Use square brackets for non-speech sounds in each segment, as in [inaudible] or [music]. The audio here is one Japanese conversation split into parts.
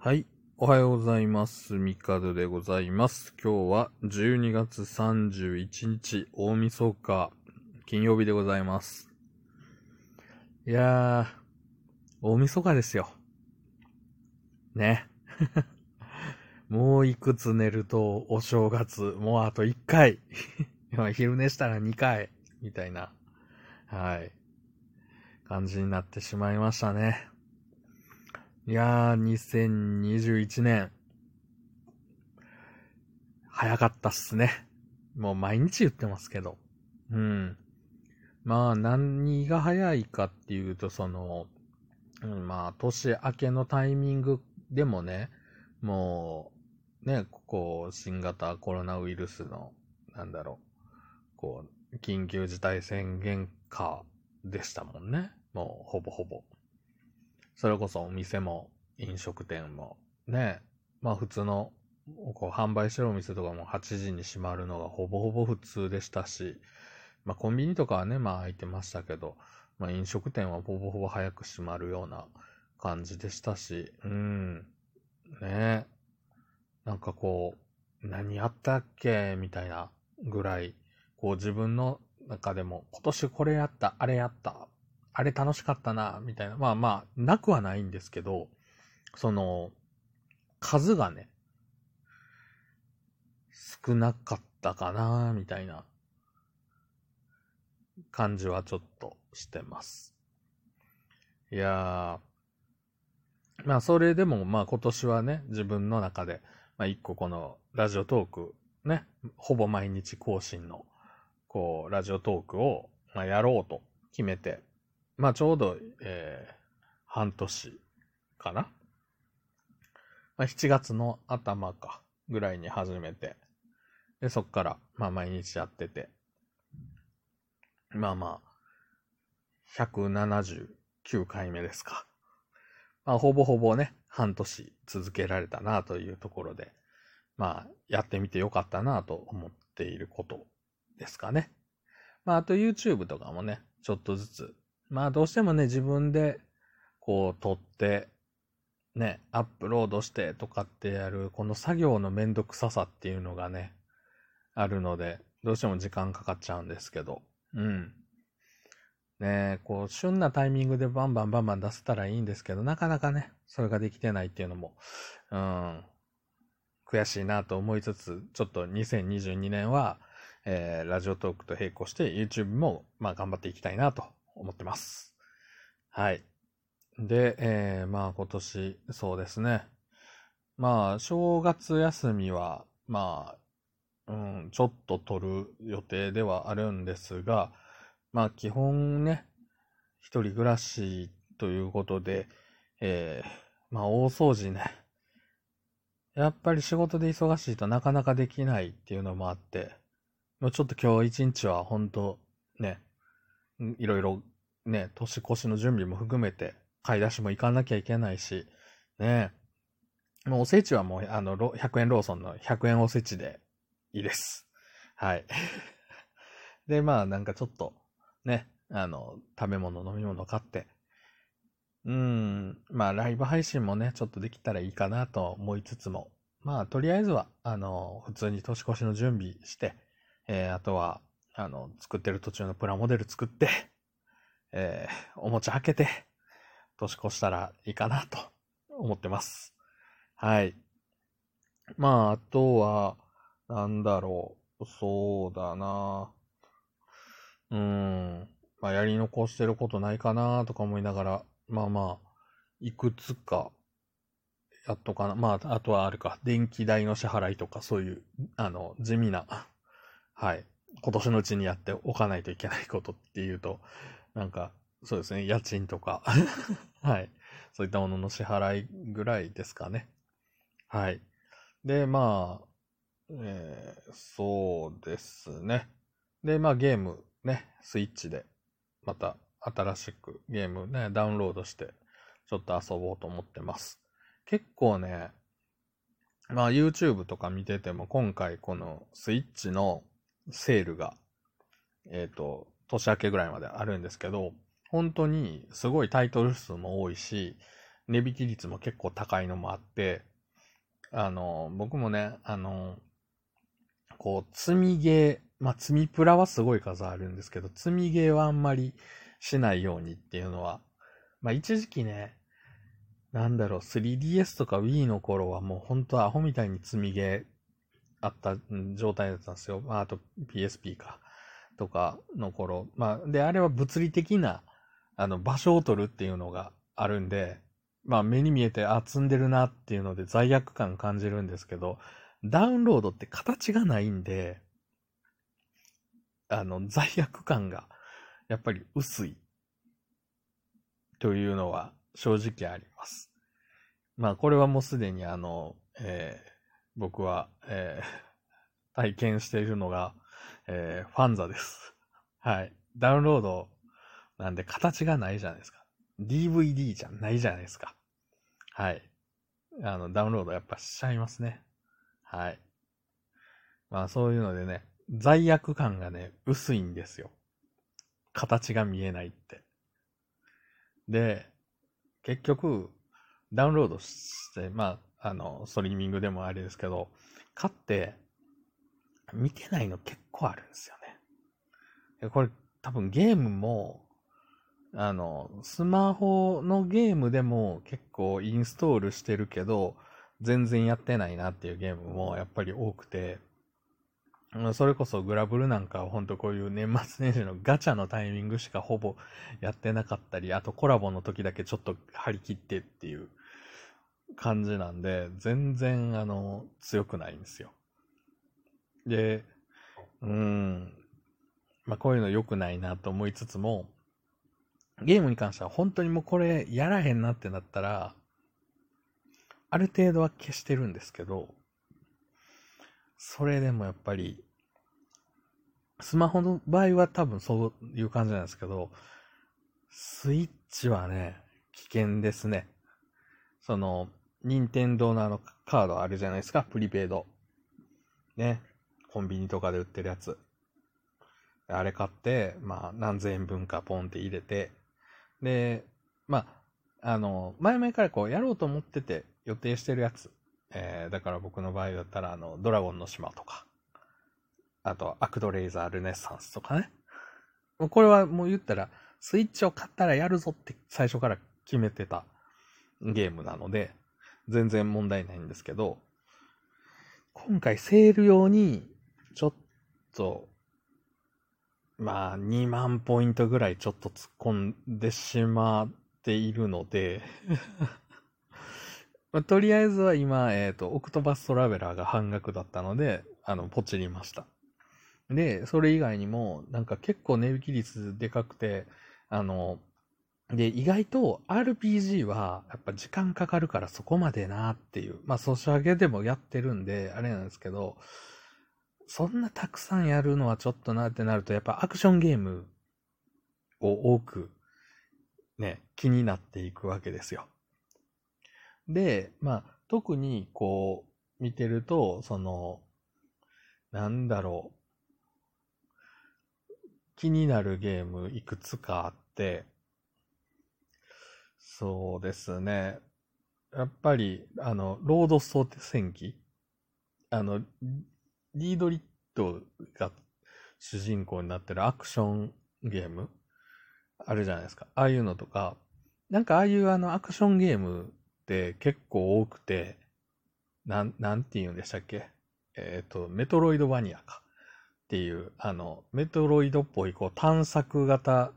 はい。おはようございます。ミカドでございます。今日は12月31日、大晦日、金曜日でございます。いやー、大晦日ですよ。ね。[laughs] もういくつ寝るとお正月、もうあと1回。[laughs] 昼寝したら2回、みたいな、はい、感じになってしまいましたね。いやー、2021年。早かったっすね。もう毎日言ってますけど。うん。まあ、何が早いかっていうと、その、うん、まあ、年明けのタイミングでもね、もう、ね、ここ、新型コロナウイルスの、なんだろう、こう、緊急事態宣言下でしたもんね。もう、ほぼほぼ。それこそお店も飲食店も。ね、まあ普通のこう販売してるお店とかも8時に閉まるのがほぼほぼ普通でしたし、まあコンビニとかはね、まあ開いてましたけど、まあ飲食店はほぼほぼ早く閉まるような感じでしたし、うん、ね。なんかこう、何やったっけみたいなぐらい、こう自分の中でも今年これやった、あれやった、あれ楽しかったな、みたいな。まあまあ、なくはないんですけど、その、数がね、少なかったかな、みたいな感じはちょっとしてます。いやー、まあそれでもまあ今年はね、自分の中で、まあ一個このラジオトーク、ね、ほぼ毎日更新の、こう、ラジオトークを、まあ、やろうと決めて、まあちょうど、えー、半年かな。まあ、7月の頭かぐらいに始めて、で、そっから、まあ毎日やってて、まあまあ、179回目ですか。まあほぼほぼね、半年続けられたなというところで、まあやってみてよかったなと思っていることですかね。まああと YouTube とかもね、ちょっとずつまあどうしてもね、自分でこう撮って、ね、アップロードしてとかってやる、この作業のめんどくささっていうのがね、あるので、どうしても時間かかっちゃうんですけど、うん。ねこう、旬なタイミングでバンバンバンバン出せたらいいんですけど、なかなかね、それができてないっていうのも、うん、悔しいなと思いつつ、ちょっと2022年は、えー、ラジオトークと並行して YouTube も、まあ頑張っていきたいなと思ってます。はい。で、えー、まあ今年、そうですね。まあ、正月休みは、まあ、うん、ちょっと取る予定ではあるんですが、まあ基本ね、一人暮らしということで、えー、まあ大掃除ね。やっぱり仕事で忙しいとなかなかできないっていうのもあって、もうちょっと今日一日は本当、いろいろね、年越しの準備も含めて、買い出しも行かなきゃいけないし、ねもうおせちはもう、あの、100円ローソンの100円おせちでいいです。はい。で、まあなんかちょっと、ね、あの、食べ物、飲み物買って、うん、まあライブ配信もね、ちょっとできたらいいかなと思いつつも、まあとりあえずは、あの、普通に年越しの準備して、えー、あとは、あの、作ってる途中のプラモデル作って、[laughs] えー、お餅開けて、年越したらいいかなと思ってます。はい。まあ、あとは、なんだろう。そうだな。うーん。まあ、やり残してることないかなとか思いながら、まあまあ、いくつか、やっとかな。まあ、あとはあるか。電気代の支払いとか、そういう、あの、地味な、はい。今年のうちにやっておかないといけないことっていうと、なんか、そうですね、家賃とか、[laughs] はい。そういったものの支払いぐらいですかね。はい。で、まあ、えー、そうですね。で、まあゲームね、スイッチで、また新しくゲームね、ダウンロードして、ちょっと遊ぼうと思ってます。結構ね、まあ YouTube とか見てても、今回このスイッチのセールが、えっ、ー、と、年明けぐらいまであるんですけど、本当にすごいタイトル数も多いし、値引き率も結構高いのもあって、あの、僕もね、あの、こう、積みゲー、まあ、積みプラはすごい数あるんですけど、積みゲーはあんまりしないようにっていうのは、まあ、一時期ね、なんだろう、3DS とか Wii の頃はもう本当アホみたいに積みゲーあった状態だったんですよ。まあ、あと PSP か、とかの頃。まあ、で、あれは物理的な、あの、場所を取るっていうのがあるんで、まあ、目に見えて、あ、積んでるなっていうので罪悪感感じるんですけど、ダウンロードって形がないんで、あの、罪悪感が、やっぱり薄い。というのは正直あります。まあ、これはもうすでにあの、えー僕は、えー [laughs] 体験しているのが、えーファンザです。はい。ダウンロードなんで形がないじゃないですか。DVD じゃないじゃないですか。はい。あの、ダウンロードやっぱしちゃいますね。はい。まあそういうのでね、罪悪感がね、薄いんですよ。形が見えないって。で、結局、ダウンロードして、まあ、あの、ストリーミングでもあれですけど、買って、見てないの結構あるんですよね。これ、多分ゲームも、あの、スマホのゲームでも結構インストールしてるけど、全然やってないなっていうゲームもやっぱり多くて、それこそグラブルなんかは本当こういう年末年始のガチャのタイミングしかほぼやってなかったり、あとコラボの時だけちょっと張り切ってっていう感じなんで、全然あの、強くないんですよ。で、うん、まあこういうの良くないなと思いつつも、ゲームに関しては本当にもうこれやらへんなってなったら、ある程度は消してるんですけど、それでもやっぱり、スマホの場合は多分そういう感じなんですけど、スイッチはね、危険ですね。その、任天堂のあのカードあるじゃないですか、プリペイド。ね。コンビニとかで売ってるやつ。あれ買って、まあ、何千円分かポンって入れて、で、まあ、あの、前々からこう、やろうと思ってて予定してるやつ。えー、だから僕の場合だったら、あの、ドラゴンの島とか、あと、アクドレイザールネッサンスとかね。もうこれはもう言ったら、スイッチを買ったらやるぞって最初から決めてたゲームなので、全然問題ないんですけど、今回セール用に、ちょっと、まあ、2万ポイントぐらいちょっと突っ込んでしまっているので、[laughs] まあ、とりあえずは今、えっ、と、オクトバストラベラーが半額だったので、あの、ポチりました。で、それ以外にも、なんか結構値引き率でかくて、あの、で、意外と RPG はやっぱ時間かかるからそこまでなっていう。まあ、ソシャゲでもやってるんで、あれなんですけど、そんなたくさんやるのはちょっとなってなると、やっぱアクションゲームを多くね、気になっていくわけですよ。で、まあ、特にこう、見てると、その、なんだろう。気になるゲームいくつかあって、そうですね。やっぱり、あの、ロードスト戦記あの、リードリットが主人公になってるアクションゲームあるじゃないですか。ああいうのとか、なんかああいうあのアクションゲームって結構多くて、なん、なんて言うんでしたっけ？えっ、と、メトロイドバニアか。っていう、あの、メトロイドっぽい、こう、探索型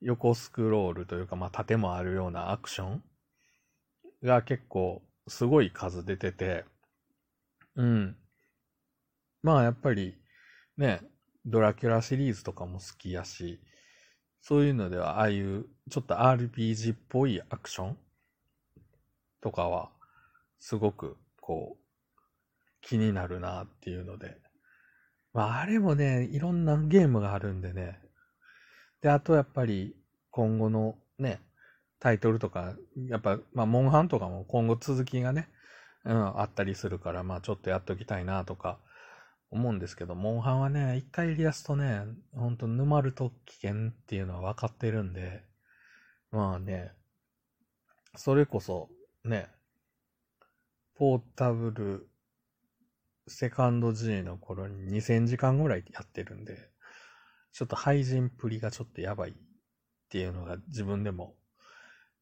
横スクロールというか、まあ、縦もあるようなアクションが結構、すごい数出てて、うん。まあ、やっぱり、ね、ドラキュラシリーズとかも好きやし、そういうのでは、ああいう、ちょっと RPG っぽいアクションとかは、すごく、こう、気になるなっていうので。まあ、あれもね、いろんなゲームがあるんでね。で、あとやっぱり、今後のね、タイトルとか、やっぱ、まあ、モンハンとかも今後続きがね、うん、あったりするから、まあ、ちょっとやっときたいなとか、思うんですけど、モンハンはね、一回やり出すとね、ほんと沼ると危険っていうのは分かってるんで、まあね、それこそ、ね、ポータブル、セカンド G の頃に2000時間ぐらいやってるんで、ちょっと廃人プリがちょっとやばいっていうのが自分でも、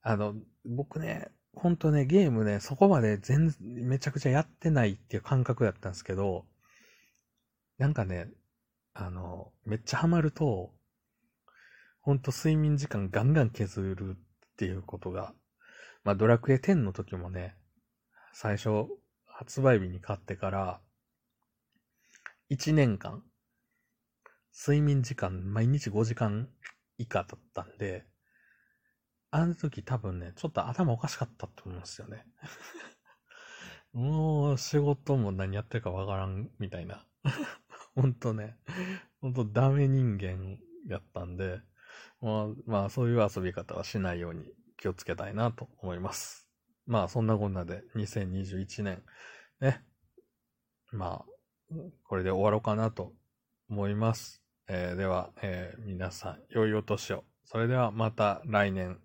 あの、僕ね、ほんとね、ゲームね、そこまで全、めちゃくちゃやってないっていう感覚だったんですけど、なんかね、あの、めっちゃハマると、ほんと睡眠時間ガンガン削るっていうことが、まあドラクエ10の時もね、最初、発売日に買ってから、1年間、睡眠時間毎日5時間以下だったんで、あの時多分ね、ちょっと頭おかしかったと思うんですよね。[laughs] もう仕事も何やってるかわからんみたいな。ほんとね、ほんとダメ人間やったんで、まあ、まあそういう遊び方はしないように気をつけたいなと思います。まあそんなこんなで2021年、ね、まあ、これで終わろうかなと思います。えー、では、えー、皆さん、良いお年を。それではまた来年